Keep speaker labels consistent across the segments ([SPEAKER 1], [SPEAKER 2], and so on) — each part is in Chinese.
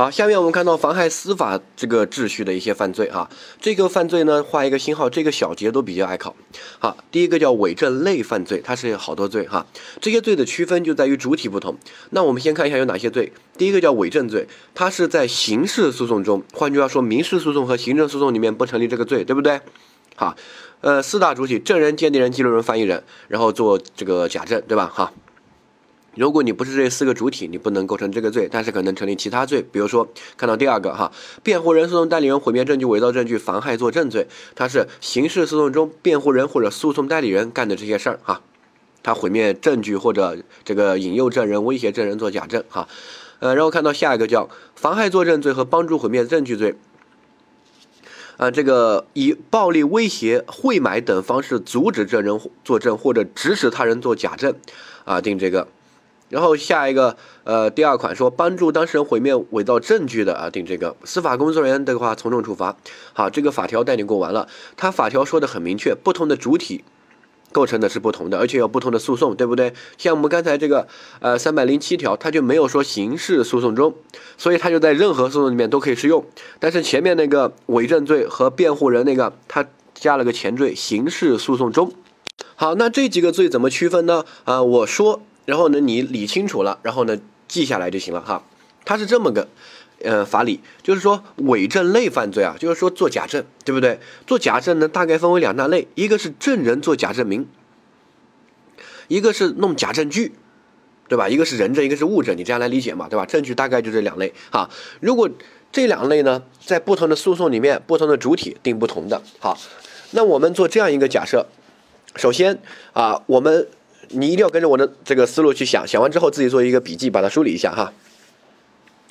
[SPEAKER 1] 好，下面我们看到妨害司法这个秩序的一些犯罪哈，这个犯罪呢画一个星号，这个小节都比较爱考。好，第一个叫伪证类犯罪，它是好多罪哈，这些罪的区分就在于主体不同。那我们先看一下有哪些罪。第一个叫伪证罪，它是在刑事诉讼中，换句话说，民事诉讼和行政诉讼里面不成立这个罪，对不对？好，呃，四大主体：证人、鉴定人、记录人、翻译人，然后做这个假证，对吧？哈。如果你不是这四个主体，你不能构成这个罪，但是可能成立其他罪。比如说，看到第二个哈，辩护人、诉讼代理人毁灭证据、伪造证据、妨害作证罪，它是刑事诉讼中辩护人或者诉讼代理人干的这些事儿哈，他毁灭证据或者这个引诱证人、威胁证人做假证哈。呃，然后看到下一个叫妨害作证罪和帮助毁灭证据罪，啊，这个以暴力威胁、贿买等方式阻止证人作证或者指使他人做假证，啊，定这个。然后下一个，呃，第二款说帮助当事人毁灭伪造证据的啊，定这个司法工作人员的话从重处罚。好，这个法条带你过完了。它法条说的很明确，不同的主体构成的是不同的，而且有不同的诉讼，对不对？像我们刚才这个，呃，三百零七条，它就没有说刑事诉讼中，所以它就在任何诉讼里面都可以适用。但是前面那个伪证罪和辩护人那个，它加了个前缀，刑事诉讼中。好，那这几个罪怎么区分呢？啊，我说。然后呢，你理清楚了，然后呢，记下来就行了哈。它是这么个，呃，法理，就是说伪证类犯罪啊，就是说做假证，对不对？做假证呢，大概分为两大类，一个是证人做假证明，一个是弄假证据，对吧？一个是人证，一个是物证，你这样来理解嘛，对吧？证据大概就这两类哈。如果这两类呢，在不同的诉讼里面，不同的主体定不同的。好，那我们做这样一个假设，首先啊，我们。你一定要跟着我的这个思路去想，想完之后自己做一个笔记，把它梳理一下哈。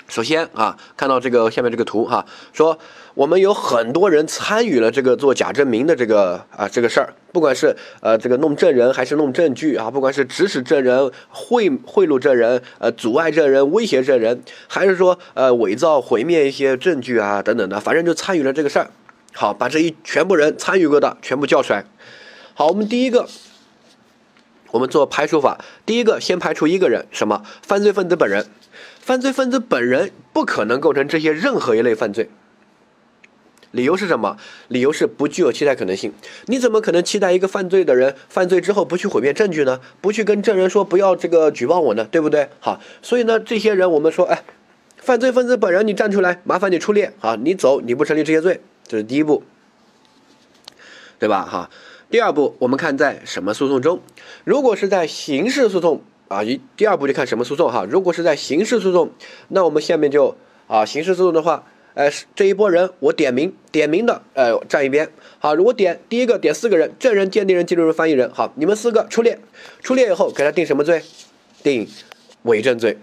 [SPEAKER 1] 首先啊，看到这个下面这个图哈，说我们有很多人参与了这个做假证明的这个啊这个事儿，不管是呃这个弄证人还是弄证据啊，不管是指使证人、贿贿赂证人、呃阻碍证人、威胁证人，还是说呃伪造、毁灭一些证据啊等等的，反正就参与了这个事儿。好，把这一全部人参与过的全部叫出来。好，我们第一个。我们做排除法，第一个先排除一个人，什么？犯罪分子本人。犯罪分子本人不可能构成这些任何一类犯罪。理由是什么？理由是不具有期待可能性。你怎么可能期待一个犯罪的人犯罪之后不去毁灭证据呢？不去跟证人说不要这个举报我呢？对不对？好，所以呢，这些人我们说，哎，犯罪分子本人你站出来，麻烦你出列，啊，你走，你不成立这些罪，这是第一步，对吧？哈。第二步，我们看在什么诉讼中？如果是在刑事诉讼啊，一第二步就看什么诉讼哈。如果是在刑事诉讼，那我们下面就啊，刑事诉讼的话，呃，这一波人我点名，点名的，呃，站一边。好，如果点第一个点四个人，证人、鉴定人、记录人、翻译人，好，你们四个出列，出列以后给他定什么罪？定伪证罪，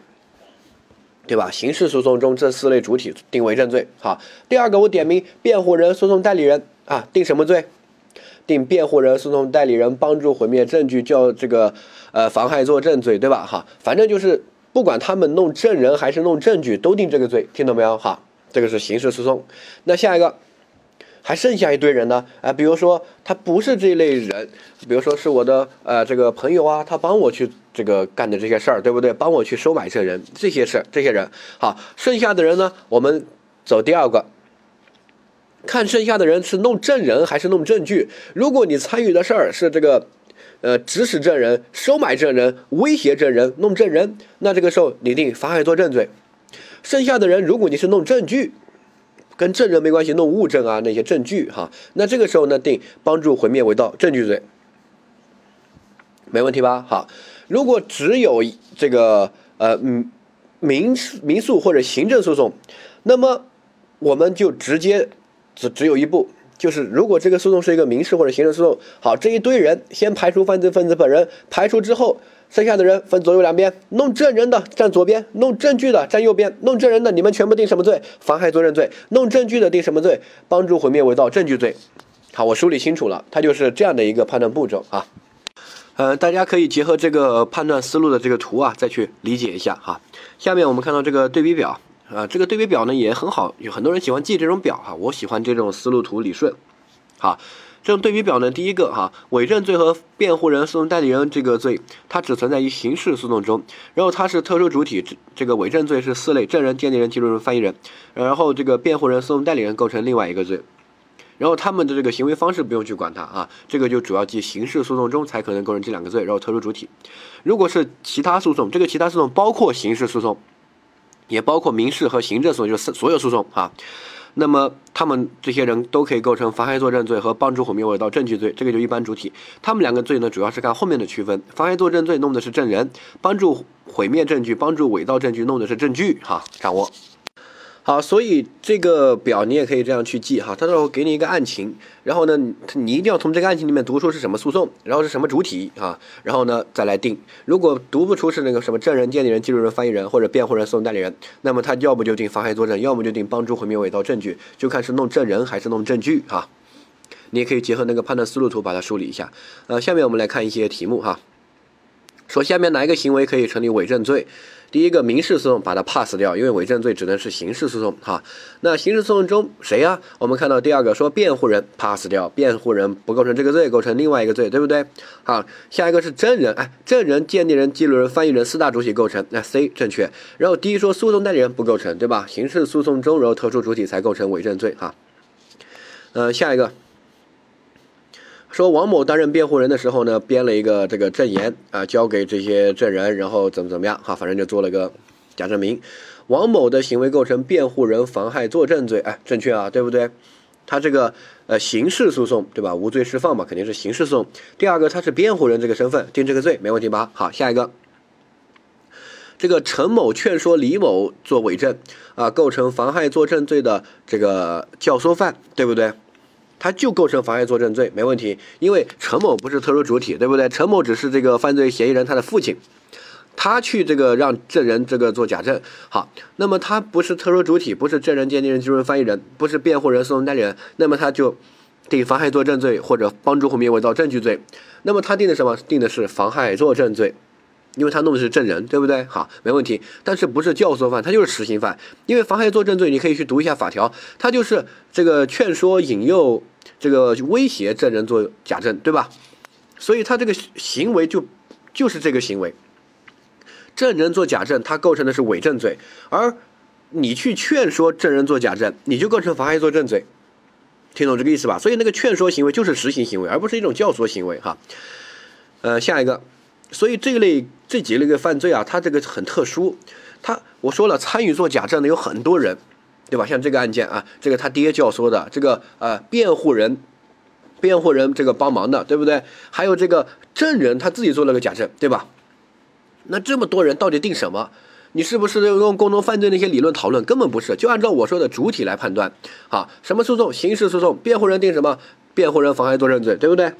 [SPEAKER 1] 对吧？刑事诉讼中这四类主体定伪证罪。好，第二个我点名辩护人、诉讼代理人啊，定什么罪？定辩护人、诉讼代理人帮助毁灭证据，叫这个呃妨害作证罪，对吧？哈，反正就是不管他们弄证人还是弄证据，都定这个罪，听懂没有？哈，这个是刑事诉讼。那下一个还剩下一堆人呢？啊，比如说他不是这类人，比如说是我的呃这个朋友啊，他帮我去这个干的这些事儿，对不对？帮我去收买这人这些事，这些人好，剩下的人呢，我们走第二个。看剩下的人是弄证人还是弄证据。如果你参与的事儿是这个，呃，指使证人、收买证人、威胁证人、弄证人，那这个时候你定妨害作证罪。剩下的人，如果你是弄证据，跟证人没关系，弄物证啊那些证据哈，那这个时候呢定帮助毁灭伪造证据罪，没问题吧？好，如果只有这个呃民民诉或者行政诉讼，那么我们就直接。只只有一步，就是如果这个诉讼是一个民事或者行政诉讼，好，这一堆人先排除犯罪分子本人，排除之后，剩下的人分左右两边，弄证人的站左边，弄证据的站右边，弄证人的你们全部定什么罪？妨害作证罪。弄证据的定什么罪？帮助毁灭伪造证据罪。好，我梳理清楚了，它就是这样的一个判断步骤啊。呃，大家可以结合这个判断思路的这个图啊，再去理解一下哈。下面我们看到这个对比表。啊，这个对比表呢也很好，有很多人喜欢记这种表哈，我喜欢这种思路图理顺。好，这种对比表呢，第一个哈，伪证罪和辩护人、诉讼代理人这个罪，它只存在于刑事诉讼中，然后它是特殊主体，这个伪证罪是四类：证人、鉴定人、记录人、翻译人，然后这个辩护人、诉讼代理人构成另外一个罪，然后他们的这个行为方式不用去管它啊，这个就主要记刑事诉讼中才可能构成这两个罪，然后特殊主体。如果是其他诉讼，这个其他诉讼包括刑事诉讼，也包括民事和行政诉讼，就是所有诉讼啊。那么他们这些人都可以构成妨害作证罪和帮助毁灭伪造证据罪，这个就一般主体。他们两个罪呢，主要是看后面的区分。妨害作证罪弄的是证人，帮助毁灭证据、帮助伪造证据弄的是证据。哈，掌握。好，所以这个表你也可以这样去记哈，他到时候给你一个案情，然后呢，你一定要从这个案情里面读出是什么诉讼，然后是什么主体啊，然后呢再来定。如果读不出是那个什么证人、鉴定人、记录人、翻译人或者辩护人、诉讼代理人，那么他要不就定妨害作证，要么就定帮助毁灭伪造证据，就看是弄证人还是弄证据哈。你也可以结合那个判断思路图把它梳理一下。呃，下面我们来看一些题目哈，说下面哪一个行为可以成立伪证罪？第一个民事诉讼把它 pass 掉，因为伪证罪只能是刑事诉讼哈。那刑事诉讼中谁呀？我们看到第二个说辩护人 pass 掉，辩护人不构成这个罪，构成另外一个罪，对不对？好，下一个是证人，哎，证人、鉴定人、记录人、翻译人四大主体构成，那 C 正确。然后第一说诉讼代理人不构成，对吧？刑事诉讼中，然后特殊主体才构成伪证罪哈。呃，下一个。说王某担任辩护人的时候呢，编了一个这个证言啊，交给这些证人，然后怎么怎么样哈，反正就做了个假证明。王某的行为构成辩护人妨害作证罪，哎，正确啊，对不对？他这个呃刑事诉讼对吧？无罪释放嘛，肯定是刑事诉讼。第二个他是辩护人这个身份定这个罪没问题吧？好，下一个，这个陈某劝说李某做伪证啊，构成妨害作证罪的这个教唆犯，对不对？他就构成妨碍作证罪，没问题，因为陈某不是特殊主体，对不对？陈某只是这个犯罪嫌疑人他的父亲，他去这个让证人这个做假证，好，那么他不是特殊主体，不是证人、鉴定人、记录人、翻译人，不是辩护人、诉讼代理人，那么他就定妨害作证罪或者帮助毁灭伪造证据罪，那么他定的什么？定的是妨害作证罪。因为他弄的是证人，对不对？好，没问题。但是不是教唆犯，他就是实行犯。因为妨害作证罪，你可以去读一下法条，他就是这个劝说、引诱、这个威胁证人做假证，对吧？所以他这个行为就就是这个行为，证人做假证，他构成的是伪证罪，而你去劝说证人做假证，你就构成妨害作证罪。听懂这个意思吧？所以那个劝说行为就是实行行为，而不是一种教唆行为。哈，呃，下一个。所以这一类这几类个犯罪啊，它这个很特殊。他我说了，参与做假证的有很多人，对吧？像这个案件啊，这个他爹教唆的，这个呃辩护人，辩护人这个帮忙的，对不对？还有这个证人他自己做了个假证，对吧？那这么多人到底定什么？你是不是用共同犯罪那些理论讨论？根本不是，就按照我说的主体来判断。好，什么诉讼？刑事诉讼，辩护人定什么？辩护人妨害作证罪，对不对？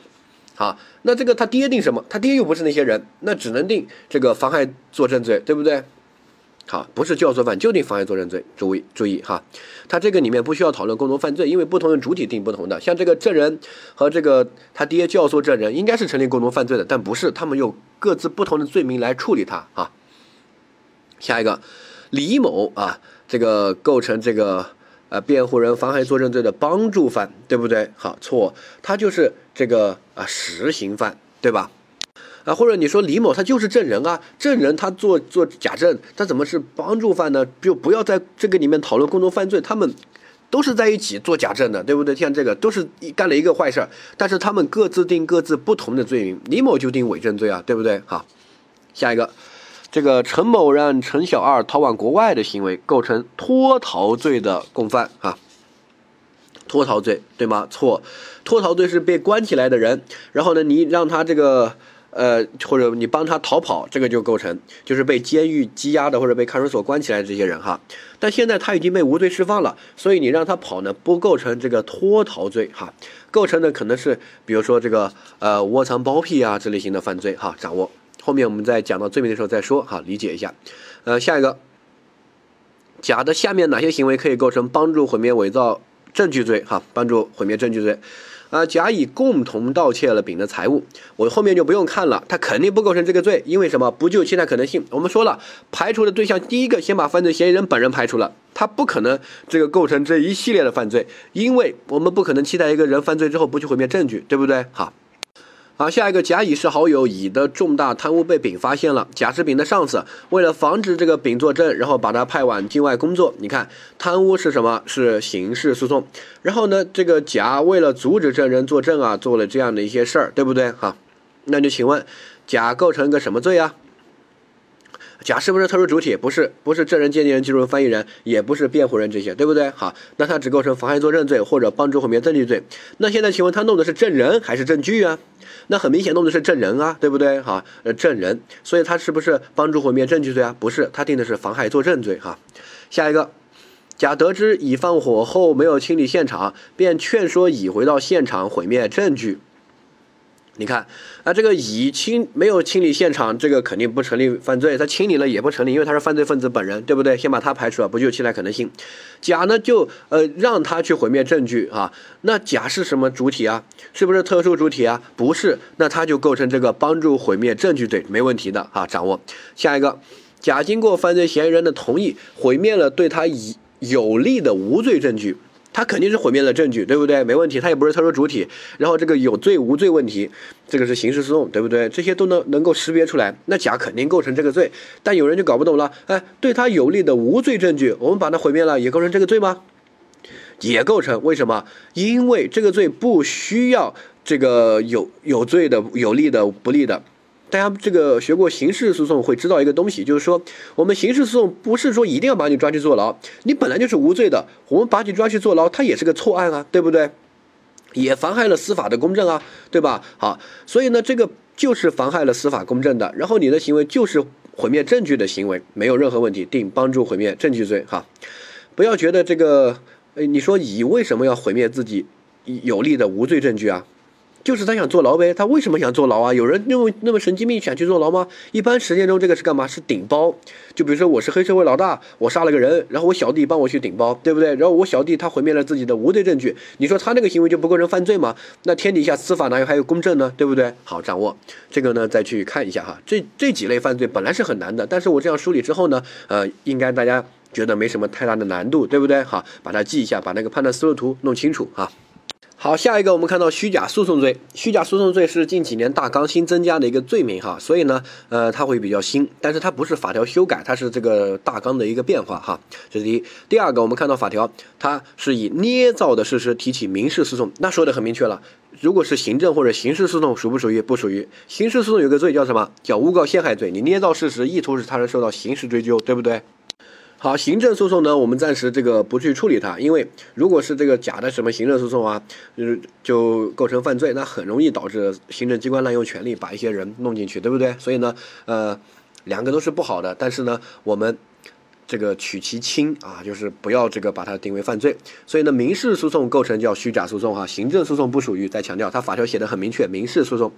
[SPEAKER 1] 好，那这个他爹定什么？他爹又不是那些人，那只能定这个妨害作证罪，对不对？好，不是教唆犯就定妨害作证罪。注意注意哈，他这个里面不需要讨论共同犯罪，因为不同的主体定不同的。像这个证人和这个他爹教唆证人，应该是成立共同犯罪的，但不是，他们用各自不同的罪名来处理他啊。下一个，李某啊，这个构成这个。呃，辩护人妨害作证罪的帮助犯，对不对？好，错，他就是这个啊实行犯，对吧？啊，或者你说李某他就是证人啊，证人他做做假证，他怎么是帮助犯呢？就不要在这个里面讨论共同犯罪，他们都是在一起做假证的，对不对？像这个都是干了一个坏事儿，但是他们各自定各自不同的罪名，李某就定伪证罪啊，对不对？好，下一个。这个陈某让陈小二逃往国外的行为构成脱逃罪的共犯啊，脱逃罪对吗？错，脱逃罪是被关起来的人，然后呢，你让他这个呃，或者你帮他逃跑，这个就构成，就是被监狱羁押的或者被看守所关起来的这些人哈。但现在他已经被无罪释放了，所以你让他跑呢，不构成这个脱逃罪哈，构成的可能是比如说这个呃窝藏包庇啊这类型的犯罪哈，掌握。后面我们在讲到罪名的时候再说，哈，理解一下。呃，下一个，甲的下面哪些行为可以构成帮助毁灭伪造证据罪？哈，帮助毁灭证据罪。啊，甲乙共同盗窃了丙的财物，我后面就不用看了，他肯定不构成这个罪，因为什么？不具有期待可能性。我们说了，排除的对象，第一个先把犯罪嫌疑人本人排除了，他不可能这个构成这一系列的犯罪，因为我们不可能期待一个人犯罪之后不去毁灭证据，对不对？好。好，下一个甲乙是好友，乙的重大贪污被丙发现了。甲是丙的上司，为了防止这个丙作证，然后把他派往境外工作。你看，贪污是什么？是刑事诉讼。然后呢，这个甲为了阻止证人作证啊，做了这样的一些事儿，对不对？哈，那就请问，甲构成一个什么罪啊？甲是不是特殊主体？不是，不是证人、鉴定人、记录人、翻译人，也不是辩护人这些，对不对？好，那他只构成妨害作证罪或者帮助毁灭证据罪。那现在请问他弄的是证人还是证据啊？那很明显弄的是证人啊，对不对？好，呃，证人，所以他是不是帮助毁灭证据罪啊？不是，他定的是妨害作证罪。哈，下一个，甲得知乙放火后没有清理现场，便劝说乙回到现场毁灭证据。你看，啊，这个乙清没有清理现场，这个肯定不成立犯罪。他清理了也不成立，因为他是犯罪分子本人，对不对？先把他排除了，不具有期待可能性。甲呢，就呃让他去毁灭证据啊。那甲是什么主体啊？是不是特殊主体啊？不是，那他就构成这个帮助毁灭证据罪，没问题的啊。掌握下一个，甲经过犯罪嫌疑人的同意，毁灭了对他以有利的无罪证据。他肯定是毁灭了证据，对不对？没问题，他也不是特殊主体。然后这个有罪无罪问题，这个是刑事诉讼，对不对？这些都能能够识别出来，那甲肯定构成这个罪。但有人就搞不懂了，哎，对他有利的无罪证据，我们把它毁灭了，也构成这个罪吗？也构成，为什么？因为这个罪不需要这个有有罪的、有利的、不利的。大家这个学过刑事诉讼会知道一个东西，就是说我们刑事诉讼不是说一定要把你抓去坐牢，你本来就是无罪的，我们把你抓去坐牢，它也是个错案啊，对不对？也妨害了司法的公正啊，对吧？好，所以呢，这个就是妨害了司法公正的，然后你的行为就是毁灭证据的行为，没有任何问题，定帮助毁灭证据罪哈。不要觉得这个，呃，你说乙为什么要毁灭自己有利的无罪证据啊？就是他想坐牢呗，他为什么想坐牢啊？有人那么那么神经病想去坐牢吗？一般实践中这个是干嘛？是顶包。就比如说我是黑社会老大，我杀了个人，然后我小弟帮我去顶包，对不对？然后我小弟他毁灭了自己的无罪证据，你说他那个行为就不构成犯罪吗？那天底下司法哪有还有公正呢？对不对？好，掌握这个呢，再去看一下哈。这这几类犯罪本来是很难的，但是我这样梳理之后呢，呃，应该大家觉得没什么太大的难度，对不对？好，把它记一下，把那个判断思路图弄清楚哈。好，下一个我们看到虚假诉讼罪。虚假诉讼罪是近几年大纲新增加的一个罪名哈，所以呢，呃，它会比较新，但是它不是法条修改，它是这个大纲的一个变化哈。这是第一。第二个，我们看到法条，它是以捏造的事实提起民事诉讼，那说的很明确了，如果是行政或者刑事诉讼，属不属于？不属于。刑事诉讼有个罪叫什么？叫诬告陷害罪，你捏造事实，意图使他人受到刑事追究，对不对？好，行政诉讼呢，我们暂时这个不去处理它，因为如果是这个假的什么行政诉讼啊，就是就构成犯罪，那很容易导致行政机关滥用权力，把一些人弄进去，对不对？所以呢，呃，两个都是不好的，但是呢，我们这个取其轻啊，就是不要这个把它定为犯罪。所以呢，民事诉讼构成叫虚假诉讼哈，行政诉讼不属于。再强调，它法条写的很明确，民事诉讼。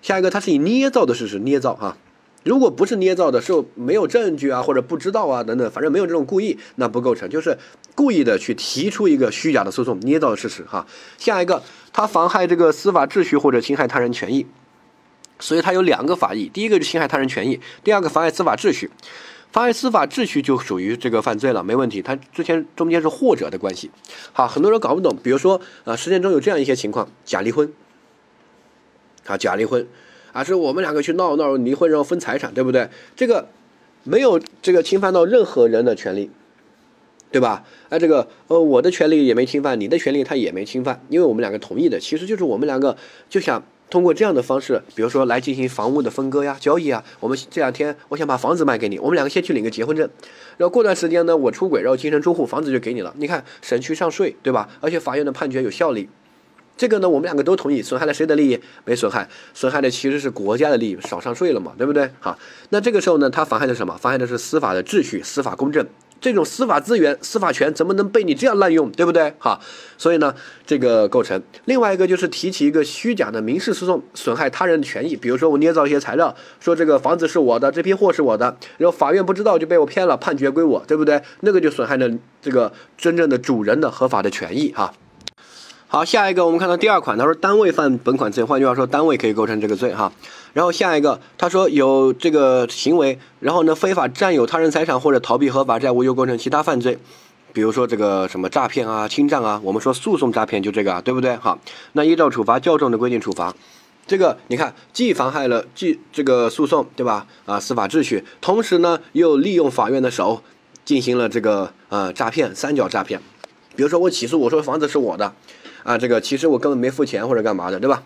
[SPEAKER 1] 下一个，它是以捏造的事实捏造哈。如果不是捏造的，是没有证据啊，或者不知道啊等等，反正没有这种故意，那不构成，就是故意的去提出一个虚假的诉讼，捏造的事实哈。下一个，他妨害这个司法秩序或者侵害他人权益，所以它有两个法益，第一个就侵害他人权益，第二个妨碍司法秩序，妨碍司法秩序就属于这个犯罪了，没问题。它之前中间是或者的关系。好，很多人搞不懂，比如说啊，实践中有这样一些情况，假离婚，啊，假离婚。啊，是我们两个去闹闹离婚，然后分财产，对不对？这个没有这个侵犯到任何人的权利，对吧？哎，这个呃，我的权利也没侵犯，你的权利他也没侵犯，因为我们两个同意的，其实就是我们两个就想通过这样的方式，比如说来进行房屋的分割呀、交易啊。我们这两天我想把房子卖给你，我们两个先去领个结婚证，然后过段时间呢，我出轨，然后净身出户，房子就给你了。你看，省去上税，对吧？而且法院的判决有效力。这个呢，我们两个都同意，损害了谁的利益？没损害，损害的其实是国家的利益，少上税了嘛，对不对？好，那这个时候呢，它妨害的什么？妨害的是司法的秩序、司法公正。这种司法资源、司法权怎么能被你这样滥用，对不对？好，所以呢，这个构成。另外一个就是提起一个虚假的民事诉讼，损害他人的权益，比如说我捏造一些材料，说这个房子是我的，这批货是我的，然后法院不知道就被我骗了，判决归我，对不对？那个就损害了这个真正的主人的合法的权益哈。好，下一个我们看到第二款，他说单位犯本款罪，换句话说，单位可以构成这个罪哈。然后下一个，他说有这个行为，然后呢非法占有他人财产或者逃避合法债务，又构成其他犯罪，比如说这个什么诈骗啊、侵占啊，我们说诉讼诈骗就这个，对不对？好，那依照处罚较重的规定处罚。这个你看，既妨害了既这个诉讼，对吧？啊，司法秩序，同时呢又利用法院的手进行了这个呃诈骗，三角诈骗。比如说我起诉我说房子是我的。啊，这个其实我根本没付钱或者干嘛的，对吧？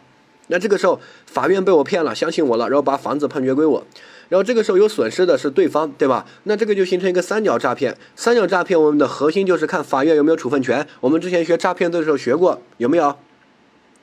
[SPEAKER 1] 那这个时候法院被我骗了，相信我了，然后把房子判决归我，然后这个时候有损失的是对方，对吧？那这个就形成一个三角诈骗。三角诈骗我们的核心就是看法院有没有处分权。我们之前学诈骗的时候学过，有没有？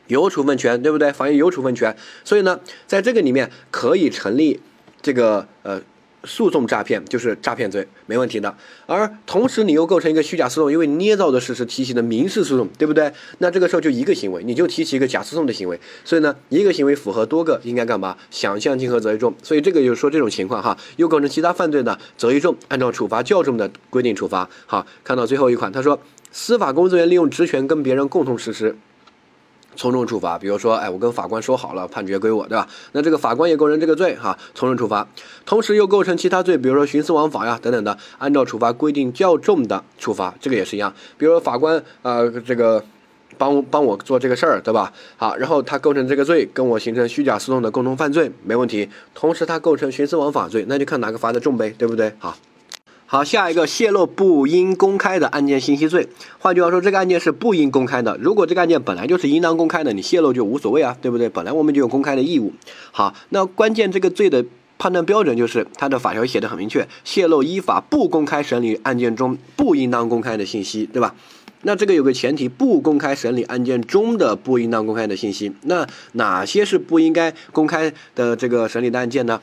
[SPEAKER 1] 有处分权，对不对？法院有处分权，所以呢，在这个里面可以成立这个呃。诉讼诈骗就是诈骗罪，没问题的。而同时你又构成一个虚假诉讼，因为捏造的事实提起的民事诉讼，对不对？那这个时候就一个行为，你就提起一个假诉讼的行为。所以呢，一个行为符合多个，应该干嘛？想象竞合择一重。所以这个就是说这种情况哈，又构成其他犯罪的择一重，按照处罚较重的规定处罚。好，看到最后一款，他说司法工作人员利用职权跟别人共同实施。从重处罚，比如说，哎，我跟法官说好了，判决归我，对吧？那这个法官也构成这个罪，哈，从重处罚，同时又构成其他罪，比如说徇私枉法呀等等的，按照处罚规定较重的处罚，这个也是一样。比如说法官啊，这个帮帮我做这个事儿，对吧？好，然后他构成这个罪，跟我形成虚假诉讼的共同犯罪，没问题。同时他构成徇私枉法罪，那就看哪个罚的重呗，对不对？好。好，下一个泄露不应公开的案件信息罪。换句话说，这个案件是不应公开的。如果这个案件本来就是应当公开的，你泄露就无所谓啊，对不对？本来我们就有公开的义务。好，那关键这个罪的判断标准就是它的法条写的很明确，泄露依法不公开审理案件中不应当公开的信息，对吧？那这个有个前提，不公开审理案件中的不应当公开的信息。那哪些是不应该公开的这个审理的案件呢？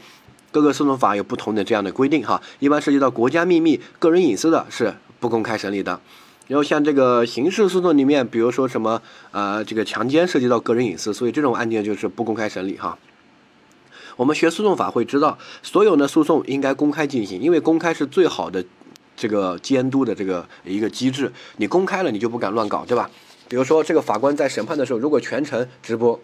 [SPEAKER 1] 各个诉讼法有不同的这样的规定哈，一般涉及到国家秘密、个人隐私的是不公开审理的。然后像这个刑事诉讼里面，比如说什么呃这个强奸涉及到个人隐私，所以这种案件就是不公开审理哈。我们学诉讼法会知道，所有的诉讼应该公开进行，因为公开是最好的这个监督的这个一个机制。你公开了，你就不敢乱搞，对吧？比如说这个法官在审判的时候，如果全程直播。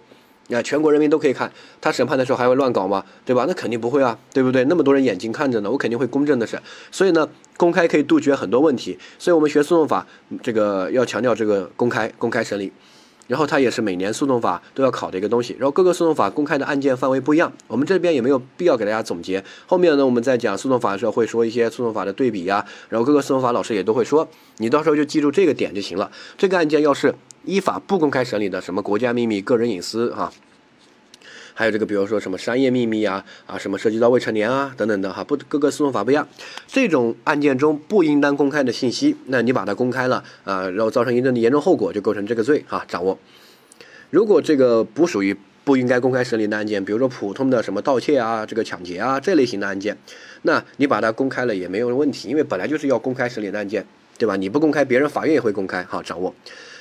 [SPEAKER 1] 那全国人民都可以看，他审判的时候还会乱搞吗？对吧？那肯定不会啊，对不对？那么多人眼睛看着呢，我肯定会公正的审。所以呢，公开可以杜绝很多问题。所以我们学诉讼法，这个要强调这个公开，公开审理。然后它也是每年诉讼法都要考的一个东西。然后各个诉讼法公开的案件范围不一样，我们这边也没有必要给大家总结。后面呢，我们在讲诉讼法的时候会说一些诉讼法的对比呀。然后各个诉讼法老师也都会说，你到时候就记住这个点就行了。这个案件要是。依法不公开审理的什么国家秘密、个人隐私哈，还有这个比如说什么商业秘密啊啊，什么涉及到未成年啊等等的哈，不各个诉讼法不一样，这种案件中不应当公开的信息，那你把它公开了啊，然后造成一定的严重后果，就构成这个罪哈。掌握，如果这个不属于不应该公开审理的案件，比如说普通的什么盗窃啊、这个抢劫啊这类型的案件，那你把它公开了也没有问题，因为本来就是要公开审理的案件，对吧？你不公开，别人法院也会公开哈。掌握。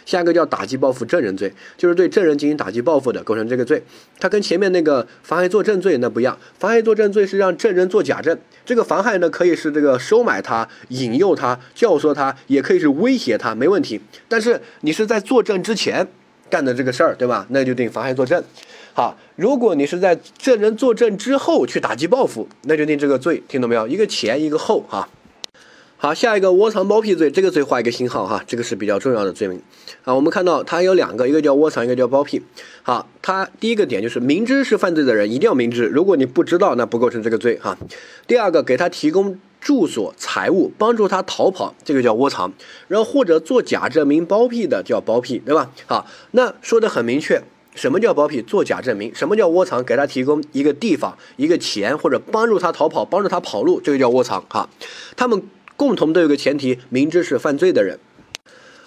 [SPEAKER 1] 下一个叫打击报复证人罪，就是对证人进行打击报复的，构成这个罪。它跟前面那个妨害作证罪那不一样，妨害作证罪是让证人做假证，这个妨害呢可以是这个收买他、引诱他、教唆他，也可以是威胁他，没问题。但是你是在作证之前干的这个事儿，对吧？那就定妨害作证。好，如果你是在证人作证之后去打击报复，那就定这个罪，听懂没有？一个前一个后，哈。好，下一个窝藏包庇罪，这个罪画一个星号哈，这个是比较重要的罪名啊。我们看到它有两个，一个叫窝藏，一个叫包庇。好，它第一个点就是明知是犯罪的人一定要明知，如果你不知道，那不构成这个罪哈。第二个，给他提供住所、财物，帮助他逃跑，这个叫窝藏。然后或者做假证明包庇的叫包庇，对吧？好，那说的很明确，什么叫包庇？做假证明。什么叫窝藏？给他提供一个地方、一个钱，或者帮助他逃跑，帮助他跑路，这个叫窝藏哈。他们。共同都有个前提，明知是犯罪的人。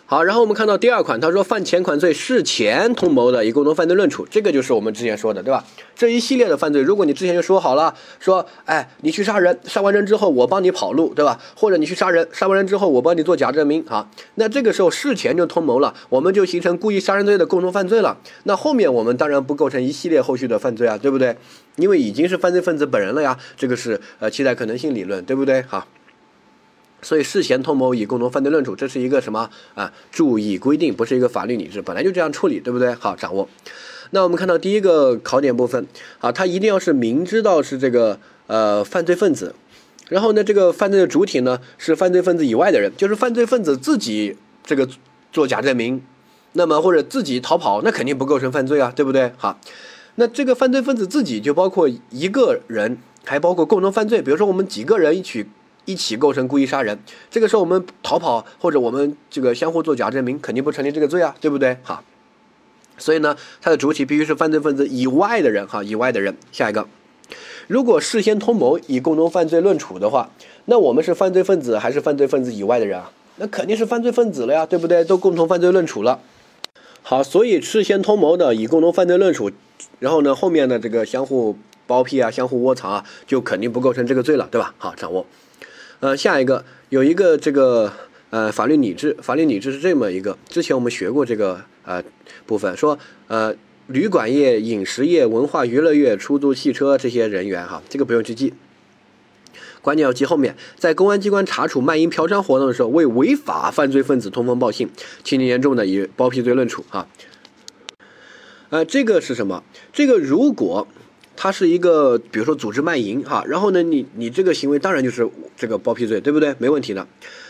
[SPEAKER 1] 好，然后我们看到第二款，他说犯前款罪事前通谋的，以共同犯罪论处，这个就是我们之前说的，对吧？这一系列的犯罪，如果你之前就说好了，说，哎，你去杀人，杀完人之后我帮你跑路，对吧？或者你去杀人，杀完人之后我帮你做假证明，好，那这个时候事前就通谋了，我们就形成故意杀人罪的共同犯罪了。那后面我们当然不构成一系列后续的犯罪啊，对不对？因为已经是犯罪分子本人了呀，这个是呃期待可能性理论，对不对？好。所以事前通谋以共同犯罪论处，这是一个什么啊？注意规定，不是一个法律理智，本来就这样处理，对不对？好，掌握。那我们看到第一个考点部分，啊，他一定要是明知道是这个呃犯罪分子，然后呢，这个犯罪的主体呢是犯罪分子以外的人，就是犯罪分子自己这个做假证明，那么或者自己逃跑，那肯定不构成犯罪啊，对不对？好，那这个犯罪分子自己就包括一个人，还包括共同犯罪，比如说我们几个人一起。一起构成故意杀人，这个时候我们逃跑或者我们这个相互做假证明，肯定不成立这个罪啊，对不对？哈，所以呢，它的主体必须是犯罪分子以外的人，哈，以外的人。下一个，如果事先通谋以共同犯罪论处的话，那我们是犯罪分子还是犯罪分子以外的人啊？那肯定是犯罪分子了呀，对不对？都共同犯罪论处了。好，所以事先通谋的以共同犯罪论处，然后呢，后面的这个相互包庇啊、相互窝藏啊，就肯定不构成这个罪了，对吧？好，掌握。呃，下一个有一个这个呃法律理智，法律理智是这么一个，之前我们学过这个呃部分，说呃旅馆业、饮食业、文化娱乐业、出租汽车这些人员哈，这个不用去记，关键要记后面，在公安机关查处卖淫嫖娼活动的时候，为违法犯罪分子通风报信，情节严重的以包庇罪论处哈。呃，这个是什么？这个如果。他是一个，比如说组织卖淫哈，然后呢，你你这个行为当然就是这个包庇罪，对不对？没问题的。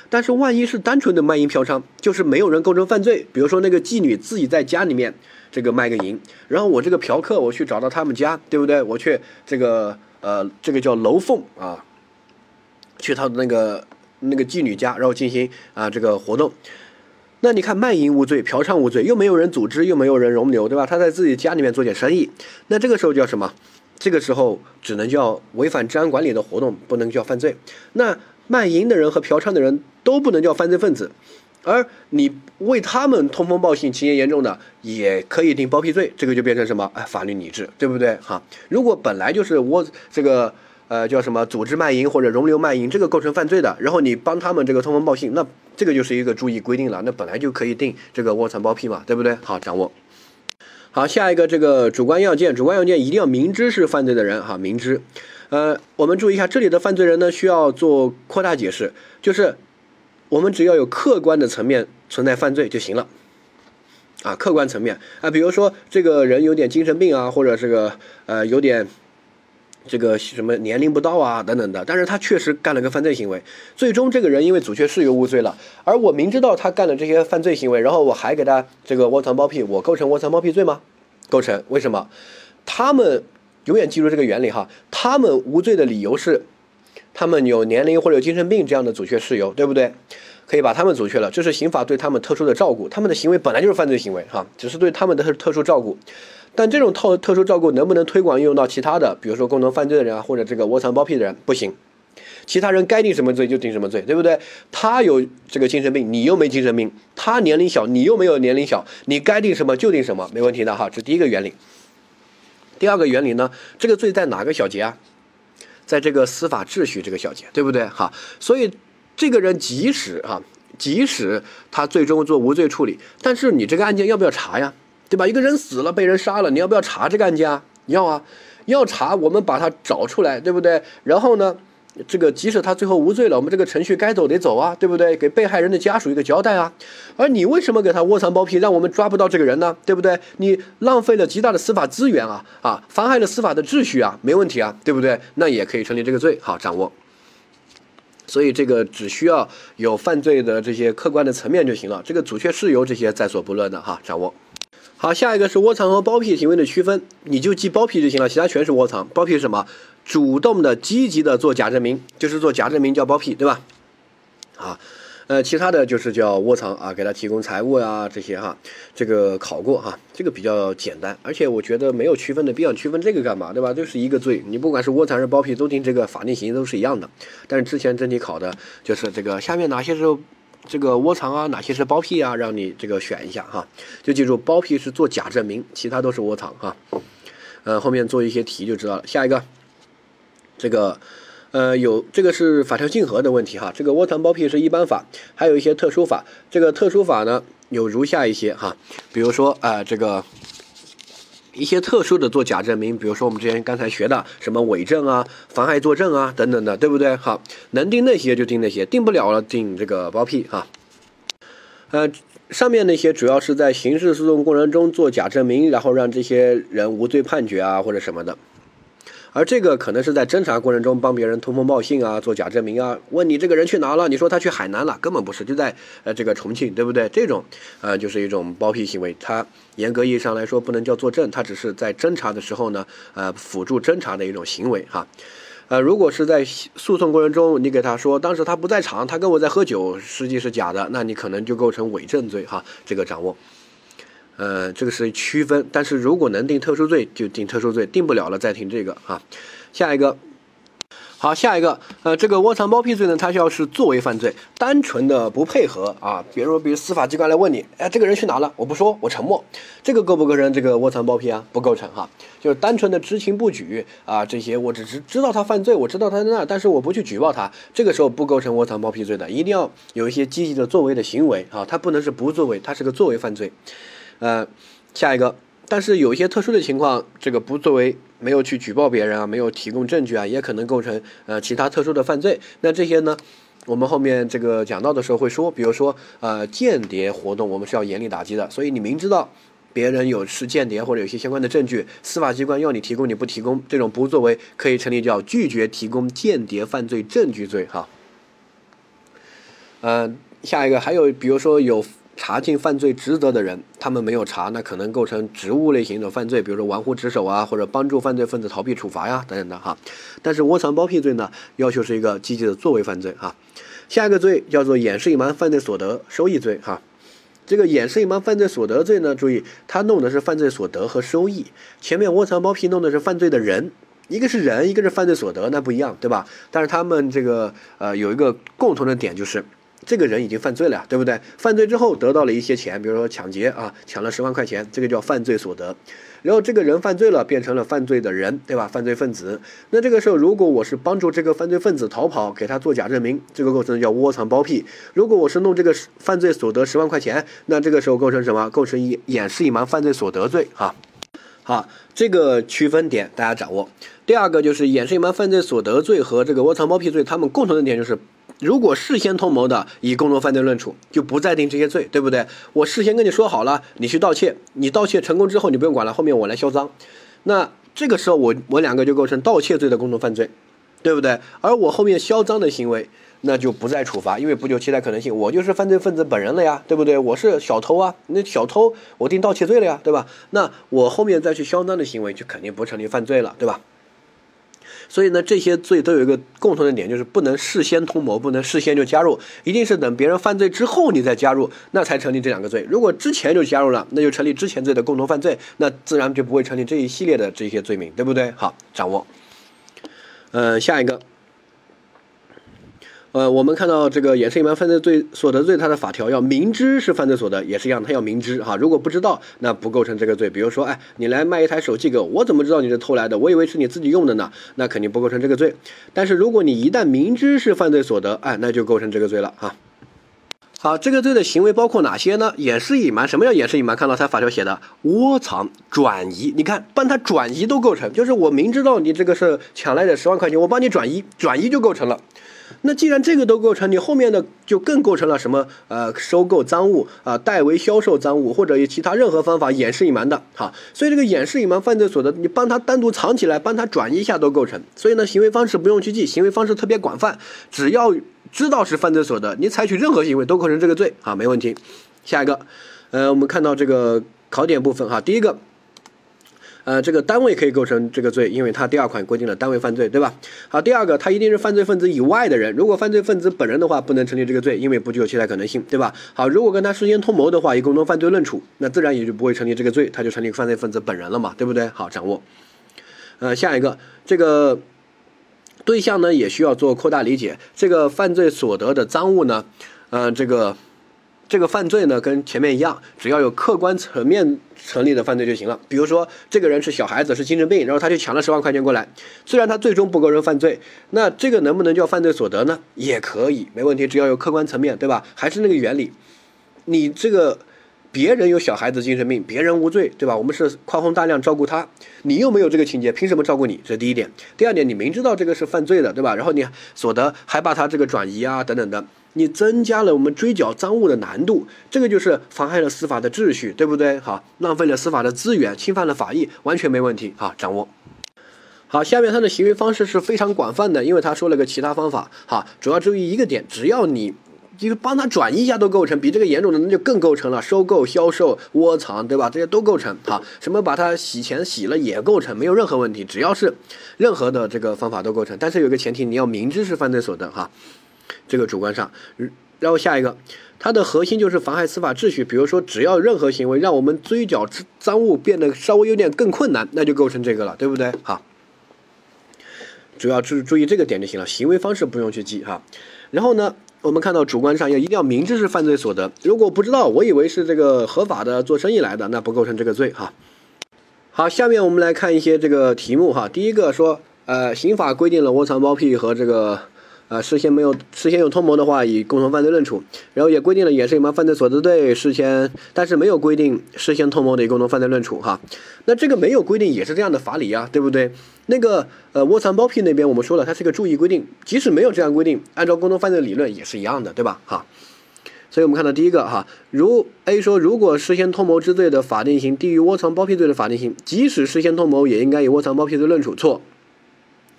[SPEAKER 1] 但是万一是单纯的卖淫嫖娼，就是没有人构成犯罪，比如说那个妓女自己在家里面这个卖个淫，然后我这个嫖客我去找到他们家，对不对？我去这个呃这个叫楼凤啊，去他的那个那个妓女家，然后进行啊这个活动。那你看卖淫无罪，嫖娼无罪，又没有人组织，又没有人容留，对吧？他在自己家里面做点生意，那这个时候叫什么？这个时候只能叫违反治安管理的活动，不能叫犯罪。那卖淫的人和嫖娼的人都不能叫犯罪分子，而你为他们通风报信，情节严重的也可以定包庇罪，这个就变成什么？哎，法律理智，对不对？哈，如果本来就是我这个呃叫什么组织卖淫或者容留卖淫，这个构成犯罪的，然后你帮他们这个通风报信，那这个就是一个注意规定了，那本来就可以定这个窝藏包庇嘛，对不对？好，掌握。好，下一个这个主观要件，主观要件一定要明知是犯罪的人哈，明知。呃，我们注意一下，这里的犯罪人呢需要做扩大解释，就是我们只要有客观的层面存在犯罪就行了。啊，客观层面啊，比如说这个人有点精神病啊，或者这个呃有点。这个什么年龄不到啊，等等的，但是他确实干了个犯罪行为，最终这个人因为阻却事由无罪了，而我明知道他干了这些犯罪行为，然后我还给他这个窝藏包庇，我构成窝藏包庇罪吗？构成，为什么？他们永远记住这个原理哈，他们无罪的理由是，他们有年龄或者有精神病这样的阻却事由，对不对？可以把他们阻却了，这是刑法对他们特殊的照顾，他们的行为本来就是犯罪行为哈，只是对他们的特殊照顾。但这种特特殊照顾能不能推广应用到其他的，比如说共同犯罪的人啊，或者这个窝藏包庇的人？不行，其他人该定什么罪就定什么罪，对不对？他有这个精神病，你又没精神病；他年龄小，你又没有年龄小，你该定什么就定什么，没问题的哈。这第一个原理。第二个原理呢？这个罪在哪个小节啊？在这个司法秩序这个小节，对不对？哈，所以这个人即使啊，即使他最终做无罪处理，但是你这个案件要不要查呀？对吧？一个人死了，被人杀了，你要不要查这个案件啊？要啊，要查，我们把他找出来，对不对？然后呢，这个即使他最后无罪了，我们这个程序该走得走啊，对不对？给被害人的家属一个交代啊。而你为什么给他窝藏包庇，让我们抓不到这个人呢？对不对？你浪费了极大的司法资源啊，啊，妨害了司法的秩序啊，没问题啊，对不对？那也可以成立这个罪，好掌握。所以这个只需要有犯罪的这些客观的层面就行了，这个阻却事由这些在所不论的哈，掌握。好，下一个是窝藏和包庇行为的区分，你就记包庇就行了，其他全是窝藏。包庇什么？主动的、积极的做假证明，就是做假证明叫包庇，对吧？啊，呃，其他的就是叫窝藏啊，给他提供财物呀这些哈，这个考过哈，这个比较简单，而且我觉得没有区分的必要，区分这个干嘛，对吧？就是一个罪，你不管是窝藏还是包庇，都定这个法定刑都是一样的。但是之前真题考的就是这个下面哪些时候？这个窝藏啊，哪些是包庇啊？让你这个选一下哈，就记住包庇是做假证明，其他都是窝藏哈。呃，后面做一些题就知道了。下一个，这个呃有这个是法条竞合的问题哈。这个窝藏包庇是一般法，还有一些特殊法。这个特殊法呢有如下一些哈，比如说啊这个一些特殊的做假证明，比如说我们之前刚才学的什么伪证啊、妨害作证啊等等的，对不对？好，能定那些就定那些，定不了了定这个包庇啊。呃，上面那些主要是在刑事诉讼过程中做假证明，然后让这些人无罪判决啊或者什么的。而这个可能是在侦查过程中帮别人通风报信啊，做假证明啊，问你这个人去哪了，你说他去海南了，根本不是，就在呃这个重庆，对不对？这种呃就是一种包庇行为，它严格意义上来说不能叫作证，它只是在侦查的时候呢，呃辅助侦查的一种行为哈。呃，如果是在诉讼过程中，你给他说当时他不在场，他跟我在喝酒，实际是假的，那你可能就构成伪证罪哈。这个掌握。呃，这个是区分，但是如果能定特殊罪，就定特殊罪；定不了了，再定这个啊。下一个，好，下一个，呃，这个窝藏包庇罪呢，它需要是作为犯罪，单纯的不配合啊。比如，比如司法机关来问你，哎，这个人去哪了？我不说，我沉默，这个构不构成这个窝藏包庇啊？不构成哈，就是单纯的知情不举啊，这些我只是知道他犯罪，我知道他在那，但是我不去举报他，这个时候不构成窝藏包庇罪的，一定要有一些积极的作为的行为啊，他不能是不作为，他是个作为犯罪。呃，下一个，但是有一些特殊的情况，这个不作为没有去举报别人啊，没有提供证据啊，也可能构成呃其他特殊的犯罪。那这些呢，我们后面这个讲到的时候会说，比如说呃间谍活动，我们是要严厉打击的。所以你明知道别人有是间谍或者有些相关的证据，司法机关要你提供你不提供，这种不作为可以成立叫拒绝提供间谍犯罪证据罪哈。嗯，下一个还有比如说有。查尽犯罪职责的人，他们没有查，那可能构成职务类型的犯罪，比如说玩忽职守啊，或者帮助犯罪分子逃避处罚呀，等等的哈。但是窝藏包庇罪呢，要求是一个积极的作为犯罪哈。下一个罪叫做掩饰隐瞒犯罪所得收益罪哈。这个掩饰隐瞒犯罪所得罪呢，注意，他弄的是犯罪所得和收益，前面窝藏包庇弄的是犯罪的人，一个是人，一个是犯罪所得，那不一样，对吧？但是他们这个呃有一个共同的点就是。这个人已经犯罪了呀，对不对？犯罪之后得到了一些钱，比如说抢劫啊，抢了十万块钱，这个叫犯罪所得。然后这个人犯罪了，变成了犯罪的人，对吧？犯罪分子。那这个时候，如果我是帮助这个犯罪分子逃跑，给他做假证明，这个构成叫窝藏包庇。如果我是弄这个犯罪所得十万块钱，那这个时候构成什么？构成掩掩饰隐瞒犯罪所得罪。哈，好，这个区分点大家掌握。第二个就是掩饰隐瞒犯罪所得罪和这个窝藏包庇罪，他们共同的点就是。如果事先通谋的，以共同犯罪论处，就不再定这些罪，对不对？我事先跟你说好了，你去盗窃，你盗窃成功之后，你不用管了，后面我来销赃，那这个时候我我两个就构成盗窃罪的共同犯罪，对不对？而我后面销赃的行为，那就不再处罚，因为不就期待可能性，我就是犯罪分子本人了呀，对不对？我是小偷啊，那小偷我定盗窃罪了呀，对吧？那我后面再去销赃的行为，就肯定不成立犯罪了，对吧？所以呢，这些罪都有一个共同的点，就是不能事先通谋，不能事先就加入，一定是等别人犯罪之后你再加入，那才成立这两个罪。如果之前就加入了，那就成立之前罪的共同犯罪，那自然就不会成立这一系列的这些罪名，对不对？好，掌握。嗯，下一个。呃，我们看到这个掩饰隐瞒犯罪罪所得罪，它的法条要明知是犯罪所得，也是一样，它要明知哈。如果不知道，那不构成这个罪。比如说，哎，你来卖一台手机给我，我怎么知道你是偷来的？我以为是你自己用的呢，那肯定不构成这个罪。但是如果你一旦明知是犯罪所得，哎，那就构成这个罪了哈。好，这个罪的行为包括哪些呢？掩饰隐瞒，什么叫掩饰隐瞒？看到他法条写的窝藏、转移，你看帮他转移都构成，就是我明知道你这个是抢来的十万块钱，我帮你转移，转移就构成了。那既然这个都构成，你后面的就更构成了什么？呃，收购赃物啊，代为销售赃物，或者以其他任何方法掩饰隐瞒的，哈。所以这个掩饰隐瞒犯罪所得，你帮他单独藏起来，帮他转移一下都构成。所以呢，行为方式不用去记，行为方式特别广泛，只要知道是犯罪所得，你采取任何行为都构成这个罪，啊，没问题。下一个，呃，我们看到这个考点部分，哈，第一个。呃，这个单位可以构成这个罪，因为它第二款规定了单位犯罪，对吧？好，第二个，他一定是犯罪分子以外的人。如果犯罪分子本人的话，不能成立这个罪，因为不具有期待可能性，对吧？好，如果跟他事先通谋的话，以共同犯罪论处，那自然也就不会成立这个罪，他就成立犯罪分子本人了嘛，对不对？好，掌握。呃，下一个，这个对象呢，也需要做扩大理解。这个犯罪所得的赃物呢，呃，这个。这个犯罪呢，跟前面一样，只要有客观层面成立的犯罪就行了。比如说，这个人是小孩子，是精神病，然后他去抢了十万块钱过来，虽然他最终不构成犯罪，那这个能不能叫犯罪所得呢？也可以，没问题，只要有客观层面对吧？还是那个原理，你这个。别人有小孩子精神病，别人无罪，对吧？我们是宽宏大量照顾他，你又没有这个情节，凭什么照顾你？这是第一点。第二点，你明知道这个是犯罪的，对吧？然后你所得还把他这个转移啊等等的，你增加了我们追缴赃物的难度，这个就是妨害了司法的秩序，对不对？好，浪费了司法的资源，侵犯了法益，完全没问题。好，掌握。好，下面他的行为方式是非常广泛的，因为他说了个其他方法。好，主要注意一个点，只要你就是帮他转移一下都构成，比这个严重的那就更构成了收购、销售、窝藏，对吧？这些都构成。好，什么把他洗钱洗了也构成，没有任何问题，只要是任何的这个方法都构成。但是有个前提，你要明知是犯罪所得，哈，这个主观上。然后下一个，它的核心就是妨害司法秩序。比如说，只要任何行为让我们追缴赃物变得稍微有点更困难，那就构成这个了，对不对？哈。主要注注意这个点就行了，行为方式不用去记哈。然后呢，我们看到主观上要一定要明知是犯罪所得，如果不知道，我以为是这个合法的做生意来的，那不构成这个罪哈。好，下面我们来看一些这个题目哈。第一个说，呃，刑法规定了窝藏包庇和这个。啊，事先没有事先有通谋的话，以共同犯罪论处。然后也规定了掩饰隐瞒犯罪所得罪，事先但是没有规定事先通谋的以共同犯罪论处哈。那这个没有规定也是这样的法理呀，对不对？那个呃窝藏包庇那边我们说了，它是个注意规定，即使没有这样规定，按照共同犯罪理论也是一样的，对吧？哈。所以我们看到第一个哈，如 A 说，如果事先通谋之罪的法定刑低于窝藏包庇罪的法定刑，即使事先通谋也应该以窝藏包庇罪论处，错。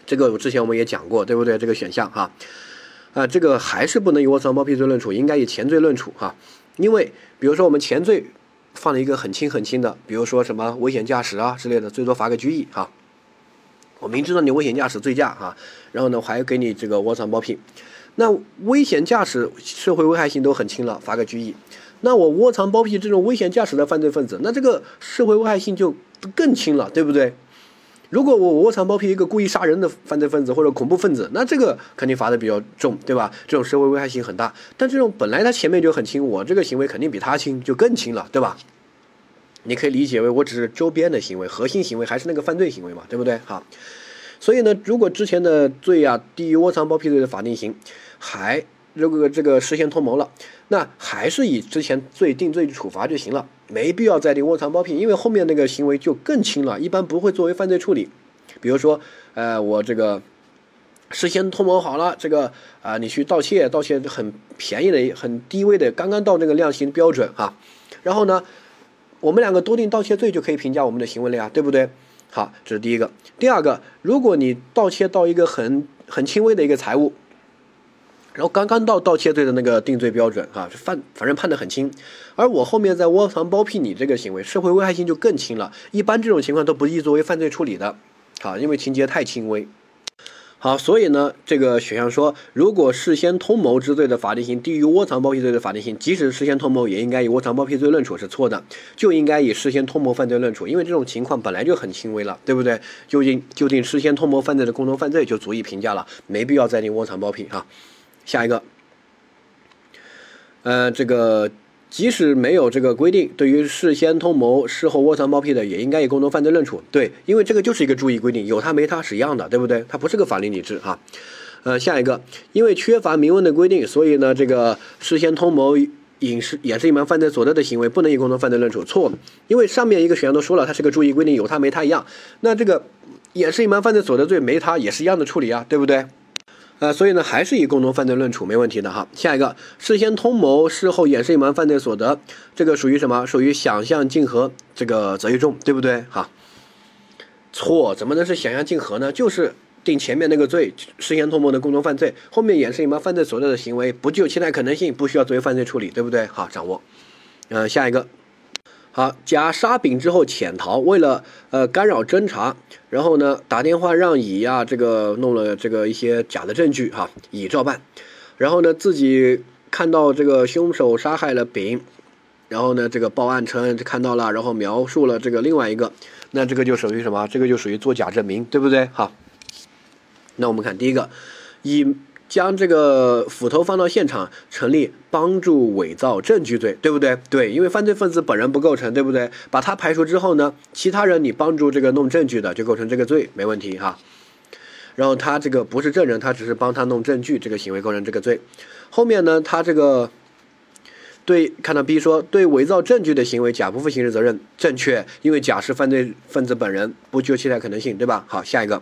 [SPEAKER 1] 这个我之前我们也讲过，对不对？这个选项哈，啊，这个还是不能以窝藏包庇罪论处，应该以前罪论处哈。因为比如说我们前罪放了一个很轻很轻的，比如说什么危险驾驶啊之类的，最多罚个拘役哈。我明知道你危险驾驶醉驾哈，然后呢还给你这个窝藏包庇，那危险驾驶社会危害性都很轻了，罚个拘役。那我窝藏包庇这种危险驾驶的犯罪分子，那这个社会危害性就更轻了，对不对？如果我窝藏包庇一个故意杀人的犯罪分子或者恐怖分子，那这个肯定罚的比较重，对吧？这种社会危害性很大。但这种本来他前面就很轻，我这个行为肯定比他轻，就更轻了，对吧？你可以理解为我只是周边的行为，核心行为还是那个犯罪行为嘛，对不对？好，所以呢，如果之前的罪啊低于窝藏包庇罪的法定刑，还如果这个实现通谋了，那还是以之前罪定罪处罚就行了。没必要再定窝藏包庇，因为后面那个行为就更轻了，一般不会作为犯罪处理。比如说，呃，我这个事先通谋好了，这个啊，你去盗窃，盗窃很便宜的、很低微的，刚刚到那个量刑标准啊。然后呢，我们两个多定盗窃罪就可以评价我们的行为了呀，对不对？好，这是第一个。第二个，如果你盗窃到一个很很轻微的一个财物。然后刚刚到盗窃罪的那个定罪标准啊，犯反正判得很轻，而我后面在窝藏包庇你这个行为，社会危害性就更轻了。一般这种情况都不宜作为犯罪处理的，好，因为情节太轻微。好，所以呢，这个选项说，如果事先通谋之罪的法定刑低于窝藏包庇罪的法定刑，即使事先通谋也应该以窝藏包庇罪论处是错的，就应该以事先通谋犯罪论处，因为这种情况本来就很轻微了，对不对？就定就定事先通谋犯罪的共同犯罪就足以评价了，没必要再定窝藏包庇哈。下一个，呃，这个即使没有这个规定，对于事先通谋、事后窝藏包庇的，也应该以共同犯罪论处。对，因为这个就是一个注意规定，有他没他是一样的，对不对？它不是个法律理智哈。呃，下一个，因为缺乏明文的规定，所以呢，这个事先通谋隐是也是隐瞒犯罪所得的行为，不能以共同犯罪论处。错，因为上面一个选项都说了，它是个注意规定，有他没他一样。那这个也是隐瞒犯罪所得罪，没他也是一样的处理啊，对不对？呃，所以呢，还是以共同犯罪论处没问题的哈。下一个，事先通谋，事后掩饰隐瞒犯罪所得，这个属于什么？属于想象竞合，这个择一重，对不对？哈，错，怎么能是想象竞合呢？就是定前面那个罪，事先通谋的共同犯罪，后面掩饰隐瞒犯罪所得的行为不具有侵害可能性，不需要作为犯罪处理，对不对？好，掌握。呃，下一个。好，甲杀丙之后潜逃，为了呃干扰侦查，然后呢打电话让乙呀，这个弄了这个一些假的证据哈，乙照办，然后呢自己看到这个凶手杀害了丙，然后呢这个报案称看到了，然后描述了这个另外一个，那这个就属于什么？这个就属于作假证明，对不对？好，那我们看第一个，乙。将这个斧头放到现场，成立帮助伪造证据罪，对不对？对，因为犯罪分子本人不构成，对不对？把他排除之后呢，其他人你帮助这个弄证据的就构成这个罪，没问题哈。然后他这个不是证人，他只是帮他弄证据，这个行为构成这个罪。后面呢，他这个对，看到 B 说对伪造证据的行为，甲不负刑事责任，正确，因为甲是犯罪分子本人，不具有其他可能性，对吧？好，下一个，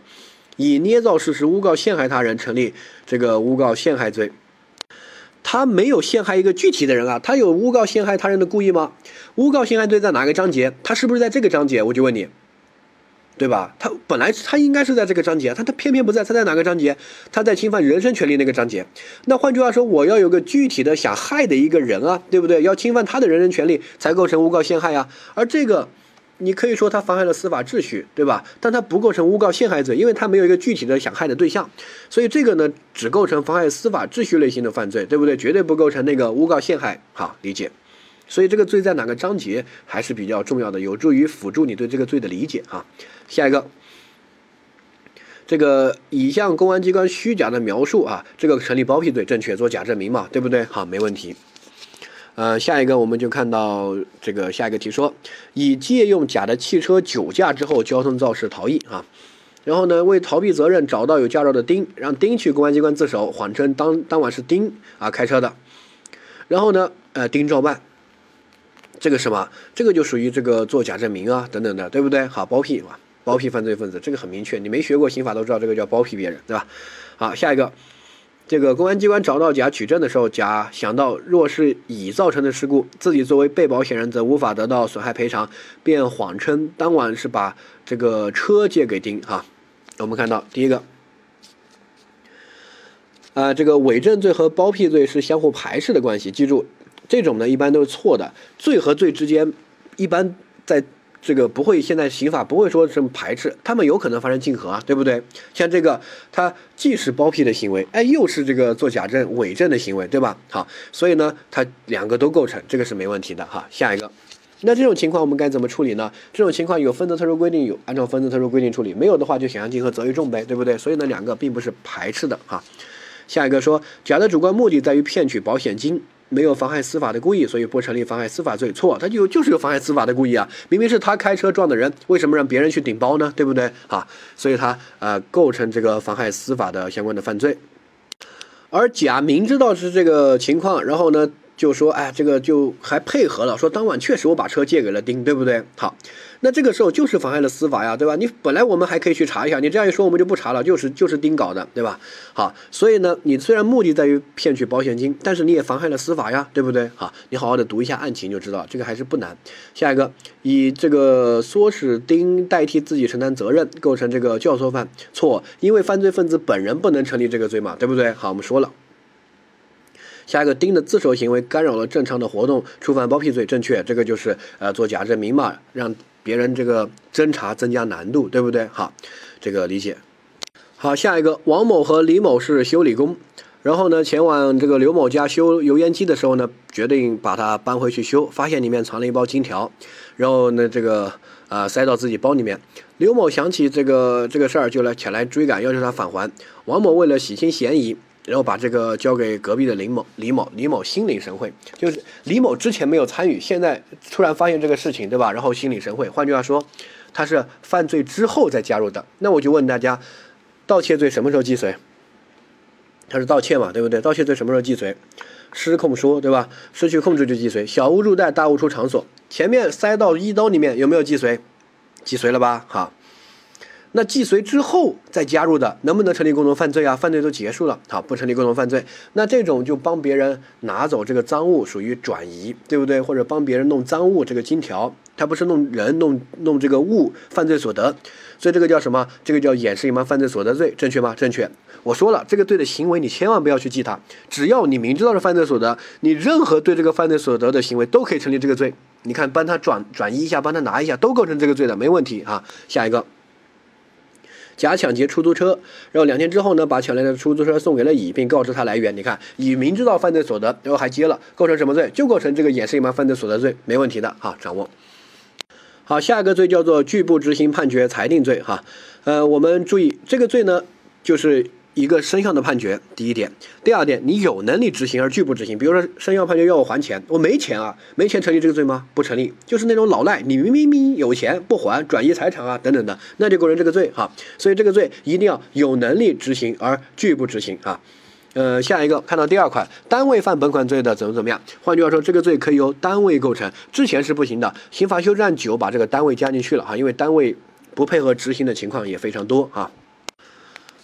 [SPEAKER 1] 以捏造事实诬告陷害他人，成立这个诬告陷害罪。他没有陷害一个具体的人啊，他有诬告陷害他人的故意吗？诬告陷害罪在哪个章节？他是不是在这个章节？我就问你。对吧？他本来他应该是在这个章节，他他偏偏不在，他在哪个章节？他在侵犯人身权利那个章节。那换句话说，我要有个具体的想害的一个人啊，对不对？要侵犯他的人身权利才构成诬告陷害啊。而这个，你可以说他妨害了司法秩序，对吧？但他不构成诬告陷害罪，因为他没有一个具体的想害的对象，所以这个呢，只构成妨害司法秩序类型的犯罪，对不对？绝对不构成那个诬告陷害。好，理解。所以这个罪在哪个章节还是比较重要的，有助于辅助你对这个罪的理解哈。下一个，这个已向公安机关虚假的描述啊，这个成立包庇罪，正确做假证明嘛，对不对？好，没问题。呃，下一个我们就看到这个下一个题说，以借用甲的汽车酒驾之后交通肇事逃逸啊，然后呢为逃避责任找到有驾照的丁，让丁去公安机关自首，谎称当当晚是丁啊开车的，然后呢呃丁照办。这个什么？这个就属于这个作假证明啊，等等的，对不对？好，包庇嘛，包庇犯罪分子，这个很明确，你没学过刑法都知道，这个叫包庇别人，对吧？好，下一个，这个公安机关找到甲取证的时候，甲想到若是乙造成的事故，自己作为被保险人则无法得到损害赔偿，便谎称当晚是把这个车借给丁哈。我们看到第一个，啊，这个伪证罪和包庇罪是相互排斥的关系，记住。这种呢，一般都是错的。罪和罪之间，一般在这个不会，现在刑法不会说什么排斥，他们有可能发生竞合啊，对不对？像这个，它既是包庇的行为，哎，又是这个做假证、伪证的行为，对吧？好，所以呢，它两个都构成，这个是没问题的哈。下一个，那这种情况我们该怎么处理呢？这种情况有分则特殊规定，有按照分则特殊规定处理；没有的话，就想象竞合，责于重呗，对不对？所以呢，两个并不是排斥的哈。下一个说，甲的主观目的在于骗取保险金。没有妨害司法的故意，所以不成立妨害司法罪。错，他就就是有妨害司法的故意啊！明明是他开车撞的人，为什么让别人去顶包呢？对不对？啊，所以他呃构成这个妨害司法的相关的犯罪。而甲明知道是这个情况，然后呢就说，哎，这个就还配合了，说当晚确实我把车借给了丁，对不对？好。那这个时候就是妨害了司法呀，对吧？你本来我们还可以去查一下，你这样一说，我们就不查了，就是就是丁搞的，对吧？好，所以呢，你虽然目的在于骗取保险金，但是你也妨害了司法呀，对不对？好，你好好的读一下案情就知道，这个还是不难。下一个，以这个唆使丁代替自己承担责任，构成这个教唆犯，错，因为犯罪分子本人不能成立这个罪嘛，对不对？好，我们说了。下一个，丁的自首行为干扰了正常的活动，触犯包庇罪，正确，这个就是呃做假证明嘛，让。别人这个侦查增加难度，对不对？好，这个理解。好，下一个，王某和李某是修理工，然后呢，前往这个刘某家修油烟机的时候呢，决定把它搬回去修，发现里面藏了一包金条，然后呢，这个啊塞到自己包里面。刘某想起这个这个事儿，就来前来追赶，要求他返还。王某为了洗清嫌疑。然后把这个交给隔壁的林某，李某，李某心领神会，就是李某之前没有参与，现在突然发现这个事情，对吧？然后心领神会。换句话说，他是犯罪之后再加入的。那我就问大家，盗窃罪什么时候既遂？他是盗窃嘛，对不对？盗窃罪什么时候既遂？失控说，对吧？失去控制就既遂。小巫入袋，大巫出场所。前面塞到衣兜里面有没有既遂？既遂了吧？好。那既遂之后再加入的，能不能成立共同犯罪啊？犯罪都结束了，好，不成立共同犯罪。那这种就帮别人拿走这个赃物，属于转移，对不对？或者帮别人弄赃物，这个金条，他不是弄人，弄弄这个物，犯罪所得。所以这个叫什么？这个叫掩饰隐瞒犯罪所得罪，正确吗？正确。我说了，这个罪的行为你千万不要去记它，只要你明知道是犯罪所得，你任何对这个犯罪所得的行为都可以成立这个罪。你看，帮他转转移一下，帮他拿一下，都构成这个罪的，没问题啊。下一个。甲抢劫出租车，然后两天之后呢，把抢来的出租车送给了乙，并告知他来源。你看，乙明知道犯罪所得，然后还接了，构成什么罪？就构成这个掩饰隐瞒犯罪所得罪，没问题的哈。掌握。好，下一个罪叫做拒不执行判决裁定罪哈。呃，我们注意这个罪呢，就是。一个生效的判决，第一点，第二点，你有能力执行而拒不执行，比如说生效判决要我还钱，我没钱啊，没钱成立这个罪吗？不成立，就是那种老赖，你明明明有钱不还，转移财产啊 等等的，那就构成这个罪哈。所以这个罪一定要有能力执行而拒不执行啊。呃，下一个看到第二款，单位犯本款罪的怎么怎么样？换句话说，这个罪可以由单位构成，之前是不行的。刑法修正案九把这个单位加进去了哈，因为单位不配合执行的情况也非常多啊。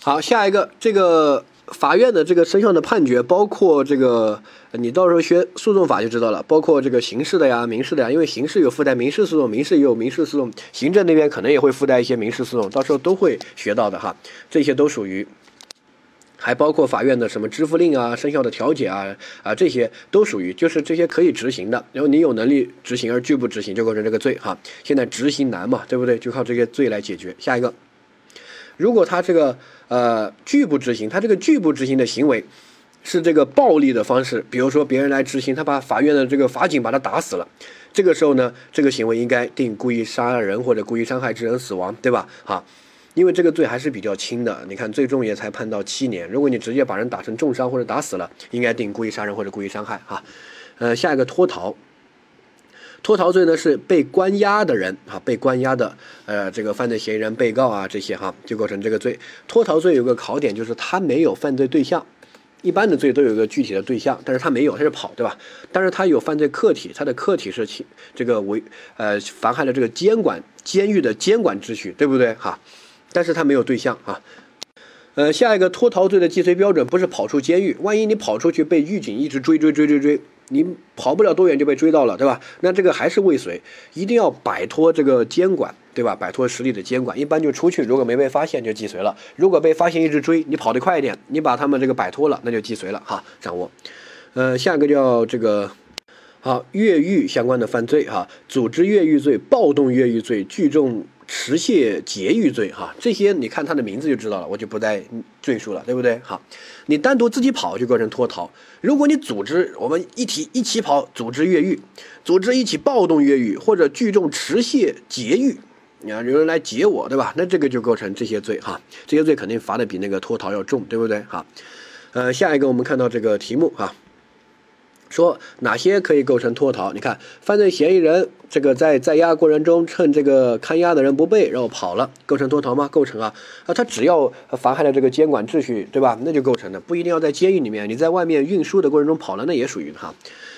[SPEAKER 1] 好，下一个这个法院的这个生效的判决，包括这个你到时候学诉讼法就知道了，包括这个刑事的呀、民事的呀，因为刑事有附带民事诉讼，民事也有民事诉讼，行政那边可能也会附带一些民事诉讼，到时候都会学到的哈，这些都属于。还包括法院的什么支付令啊、生效的调解啊啊，这些都属于，就是这些可以执行的。然后你有能力执行而拒不执行，就构成这个罪哈。现在执行难嘛，对不对？就靠这些罪来解决。下一个，如果他这个呃拒不执行，他这个拒不执行的行为是这个暴力的方式，比如说别人来执行，他把法院的这个法警把他打死了，这个时候呢，这个行为应该定故意杀人或者故意伤害致人死亡，对吧？哈。因为这个罪还是比较轻的，你看最重也才判到七年。如果你直接把人打成重伤或者打死了，应该定故意杀人或者故意伤害啊。呃，下一个脱逃，脱逃罪呢是被关押的人啊，被关押的呃这个犯罪嫌疑人、被告啊这些哈就构成这个罪。脱逃罪有个考点就是他没有犯罪对象，一般的罪都有个具体的对象，但是他没有，他是跑对吧？但是他有犯罪客体，他的客体是侵这个违呃妨害了这个监管监狱的监管秩序，对不对哈？但是他没有对象啊，呃，下一个脱逃罪的既遂标准不是跑出监狱，万一你跑出去被狱警一直追追追追追，你跑不了多远就被追到了，对吧？那这个还是未遂，一定要摆脱这个监管，对吧？摆脱实力的监管，一般就出去，如果没被发现就既遂了。如果被发现一直追，你跑得快一点，你把他们这个摆脱了，那就既遂了哈。掌握，呃，下一个叫这个。好，越狱相关的犯罪哈，组织越狱罪、暴动越狱罪、聚众持械劫狱罪哈，这些你看他的名字就知道了，我就不再赘述了，对不对？好，你单独自己跑就构成脱逃，如果你组织我们一起一起跑，组织越狱，组织一起暴动越狱，或者聚众持械劫狱，啊有人来劫我，对吧？那这个就构成这些罪哈，这些罪肯定罚的比那个脱逃要重，对不对？好，呃，下一个我们看到这个题目哈。说哪些可以构成脱逃？你看，犯罪嫌疑人这个在在押过程中，趁这个看押的人不备，然后跑了，构成脱逃吗？构成啊！啊，他只要妨害了这个监管秩序，对吧？那就构成的，不一定要在监狱里面，你在外面运输的过程中跑了，那也属于哈。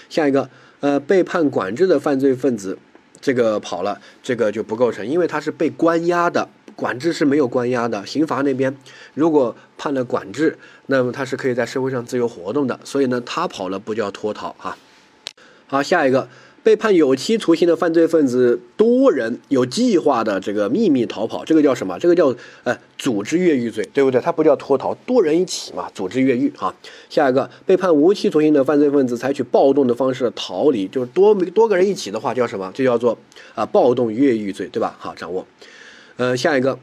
[SPEAKER 1] 下一个，呃，被判管制的犯罪分子，这个跑了，这个就不构成，因为他是被关押的。管制是没有关押的，刑罚那边如果判了管制，那么他是可以在社会上自由活动的，所以呢，他跑了不叫脱逃啊。好，下一个被判有期徒刑的犯罪分子多人有计划的这个秘密逃跑，这个叫什么？这个叫呃组织越狱罪，对不对？它不叫脱逃，多人一起嘛，组织越狱啊。下一个被判无期徒刑的犯罪分子采取暴动的方式逃离，就是多多个人一起的话叫什么？就叫做啊暴动越狱罪，对吧？好，掌握。呃，下一个，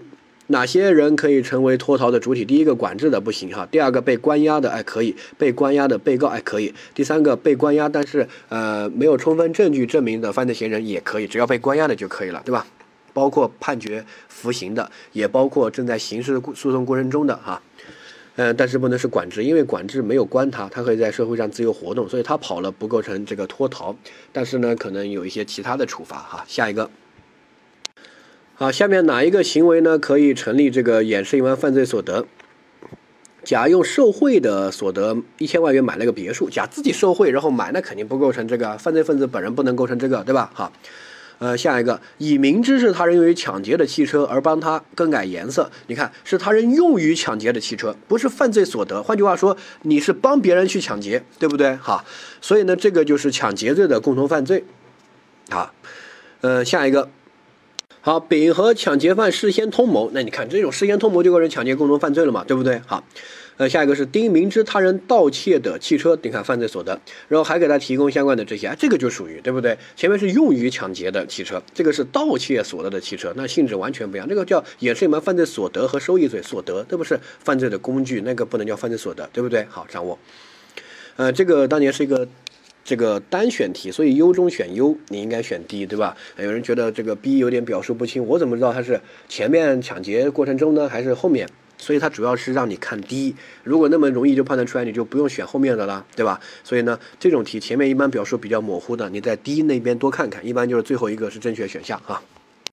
[SPEAKER 1] 哪些人可以成为脱逃的主体？第一个，管制的不行哈。第二个，被关押的，哎，可以；被关押的被告，哎，可以。第三个，被关押但是呃没有充分证据证明的犯罪嫌疑人也可以，只要被关押的就可以了，对吧？包括判决服刑的，也包括正在刑事诉讼过程中的哈。嗯，但是不能是管制，因为管制没有关他，他可以在社会上自由活动，所以他跑了不构成这个脱逃。但是呢，可能有一些其他的处罚哈。下一个。好，下面哪一个行为呢？可以成立这个掩饰隐瞒犯罪所得？甲用受贿的所得一千万元买了个别墅，甲自己受贿然后买，那肯定不构成这个犯罪分子本人不能构成这个，对吧？好，呃，下一个，以明知是他人用于抢劫的汽车而帮他更改颜色，你看是他人用于抢劫的汽车，不是犯罪所得。换句话说，你是帮别人去抢劫，对不对？好，所以呢，这个就是抢劫罪的共同犯罪。好，呃，下一个。好，丙和抢劫犯事先通谋，那你看这种事先通谋就构成抢劫共同犯罪了嘛，对不对？好，呃，下一个是丁明知他人盗窃的汽车，你看犯罪所得，然后还给他提供相关的这些，这个就属于对不对？前面是用于抢劫的汽车，这个是盗窃所得的汽车，那性质完全不一样，这个叫掩饰隐瞒犯罪所得和收益罪，所得这不是犯罪的工具，那个不能叫犯罪所得，对不对？好，掌握，呃，这个当年是一个。这个单选题，所以优中选优，你应该选 D，对吧？有人觉得这个 B 有点表述不清，我怎么知道它是前面抢劫过程中呢，还是后面？所以它主要是让你看 D。如果那么容易就判断出来，你就不用选后面的了，对吧？所以呢，这种题前面一般表述比较模糊的，你在 D 那边多看看，一般就是最后一个是正确选项啊。